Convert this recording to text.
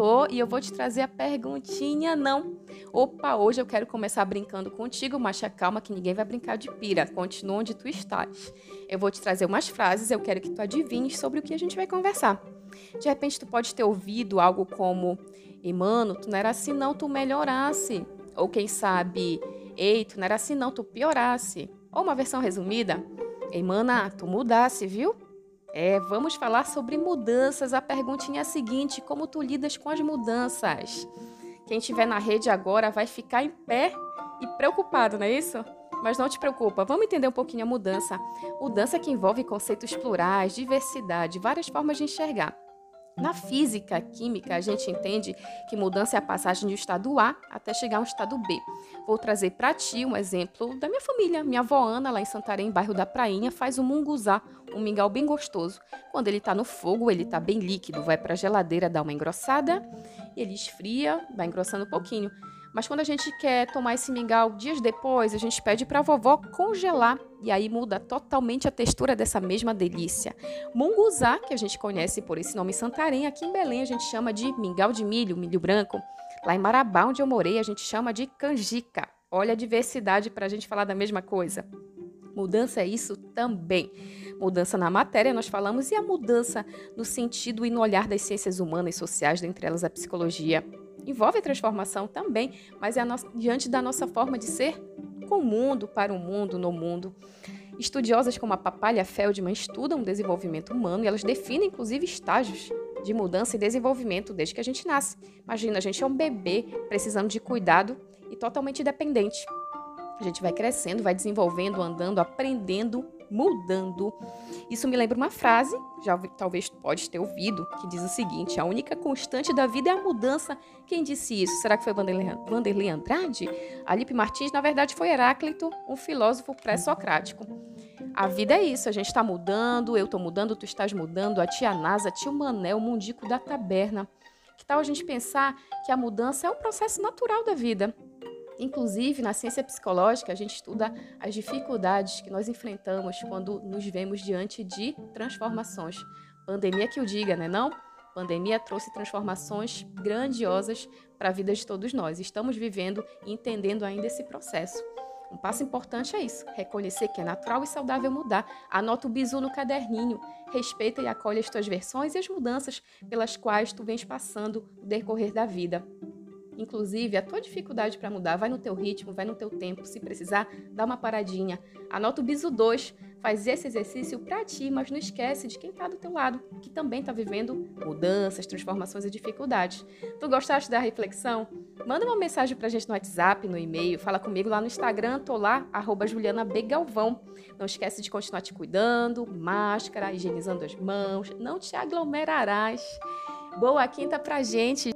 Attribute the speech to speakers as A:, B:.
A: perguntou e eu vou te trazer a perguntinha não. Opa, hoje eu quero começar brincando contigo, mas calma que ninguém vai brincar de pira. Continua onde tu estás. Eu vou te trazer umas frases, eu quero que tu adivinhes sobre o que a gente vai conversar. De repente tu pode ter ouvido algo como: "Ei, mano, tu não era assim não, tu melhorasse". Ou quem sabe: "Ei, tu não era assim não, tu piorasse". Ou uma versão resumida: "Ei, mana, tu mudasse, viu?". É, vamos falar sobre mudanças. A perguntinha é a seguinte: como tu lidas com as mudanças? Quem estiver na rede agora vai ficar em pé e preocupado, não é isso? Mas não te preocupa, vamos entender um pouquinho a mudança. Mudança que envolve conceitos plurais, diversidade, várias formas de enxergar. Na física química, a gente entende que mudança é a passagem de um estado A até chegar a um estado B. Vou trazer para ti um exemplo da minha família. Minha avó Ana, lá em Santarém, bairro da Prainha, faz um munguzá, um mingau bem gostoso. Quando ele está no fogo, ele está bem líquido, vai para a geladeira, dá uma engrossada, e ele esfria, vai engrossando um pouquinho. Mas quando a gente quer tomar esse mingau dias depois, a gente pede para a vovó congelar e aí muda totalmente a textura dessa mesma delícia. Munguzá, que a gente conhece por esse nome Santarém, aqui em Belém a gente chama de mingau de milho, milho branco. Lá em Marabá, onde eu morei, a gente chama de canjica. Olha a diversidade para a gente falar da mesma coisa. Mudança é isso também. Mudança na matéria, nós falamos, e a mudança no sentido e no olhar das ciências humanas e sociais, dentre elas a psicologia envolve transformação também, mas é no... diante da nossa forma de ser com o mundo, para o mundo, no mundo. Estudiosas como a Papalha Feldman estudam o desenvolvimento humano e elas definem, inclusive, estágios de mudança e desenvolvimento desde que a gente nasce. Imagina, a gente é um bebê precisando de cuidado e totalmente dependente. A gente vai crescendo, vai desenvolvendo, andando, aprendendo mudando. Isso me lembra uma frase, já talvez pode ter ouvido, que diz o seguinte: a única constante da vida é a mudança. Quem disse isso? Será que foi Vanderlei, Andrade? Alipe Martins, na verdade, foi Heráclito, um filósofo pré-socrático. A vida é isso, a gente está mudando, eu estou mudando, tu estás mudando, a tia Nasa, tio Manel, o mundico da taberna. Que tal a gente pensar que a mudança é um processo natural da vida? Inclusive, na ciência psicológica, a gente estuda as dificuldades que nós enfrentamos quando nos vemos diante de transformações. Pandemia que o diga, né não? Pandemia trouxe transformações grandiosas para a vida de todos nós. Estamos vivendo e entendendo ainda esse processo. Um passo importante é isso: reconhecer que é natural e saudável mudar. Anota o bizu no caderninho. Respeita e acolhe as tuas versões e as mudanças pelas quais tu vens passando no decorrer da vida. Inclusive, a tua dificuldade para mudar vai no teu ritmo, vai no teu tempo. Se precisar, dá uma paradinha. Anota o biso 2, faz esse exercício para ti, mas não esquece de quem está do teu lado, que também está vivendo mudanças, transformações e dificuldades. Tu gostaste da reflexão? Manda uma mensagem para a gente no WhatsApp, no e-mail, fala comigo lá no Instagram, tô lá, arroba Juliana B. Galvão. Não esquece de continuar te cuidando, máscara, higienizando as mãos, não te aglomerarás. Boa quinta pra gente!